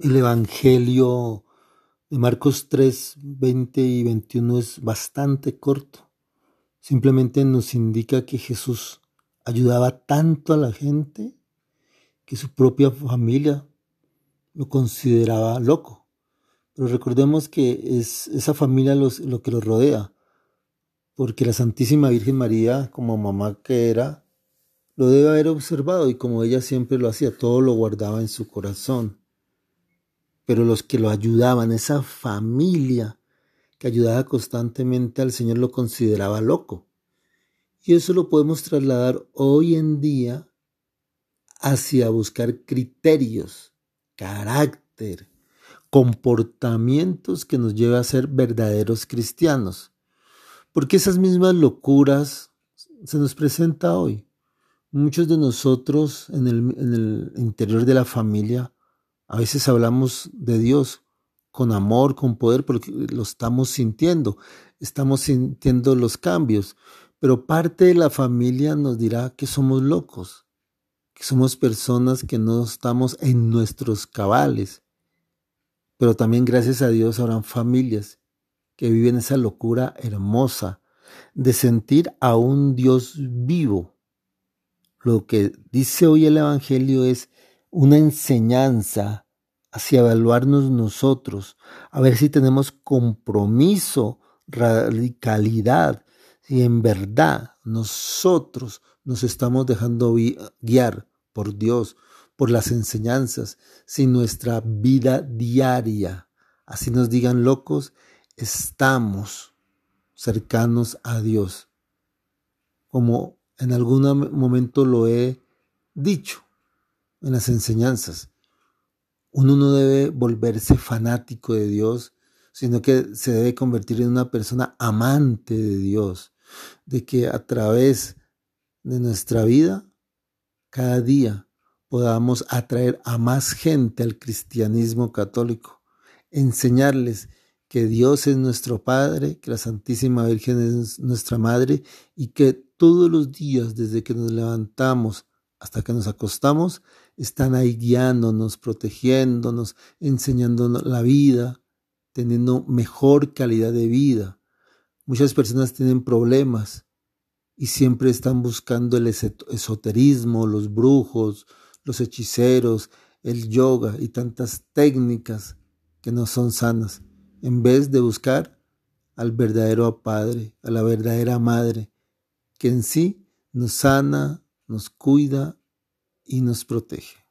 El Evangelio de Marcos 3, 20 y 21 es bastante corto. Simplemente nos indica que Jesús ayudaba tanto a la gente que su propia familia lo consideraba loco. Pero recordemos que es esa familia lo que lo rodea, porque la Santísima Virgen María, como mamá que era, lo debe haber observado y como ella siempre lo hacía, todo lo guardaba en su corazón pero los que lo ayudaban, esa familia que ayudaba constantemente al Señor lo consideraba loco. Y eso lo podemos trasladar hoy en día hacia buscar criterios, carácter, comportamientos que nos lleven a ser verdaderos cristianos. Porque esas mismas locuras se nos presenta hoy. Muchos de nosotros en el, en el interior de la familia a veces hablamos de Dios con amor, con poder, porque lo estamos sintiendo, estamos sintiendo los cambios, pero parte de la familia nos dirá que somos locos, que somos personas que no estamos en nuestros cabales. Pero también gracias a Dios habrán familias que viven esa locura hermosa de sentir a un Dios vivo. Lo que dice hoy el Evangelio es una enseñanza hacia evaluarnos nosotros, a ver si tenemos compromiso, radicalidad, si en verdad nosotros nos estamos dejando guiar por Dios, por las enseñanzas, si nuestra vida diaria, así nos digan locos, estamos cercanos a Dios, como en algún momento lo he dicho en las enseñanzas. Uno no debe volverse fanático de Dios, sino que se debe convertir en una persona amante de Dios, de que a través de nuestra vida, cada día, podamos atraer a más gente al cristianismo católico, enseñarles que Dios es nuestro Padre, que la Santísima Virgen es nuestra Madre y que todos los días, desde que nos levantamos hasta que nos acostamos, están ahí guiándonos, protegiéndonos, enseñándonos la vida, teniendo mejor calidad de vida. Muchas personas tienen problemas y siempre están buscando el esoterismo, los brujos, los hechiceros, el yoga y tantas técnicas que no son sanas, en vez de buscar al verdadero Padre, a la verdadera Madre, que en sí nos sana, nos cuida y nos protege.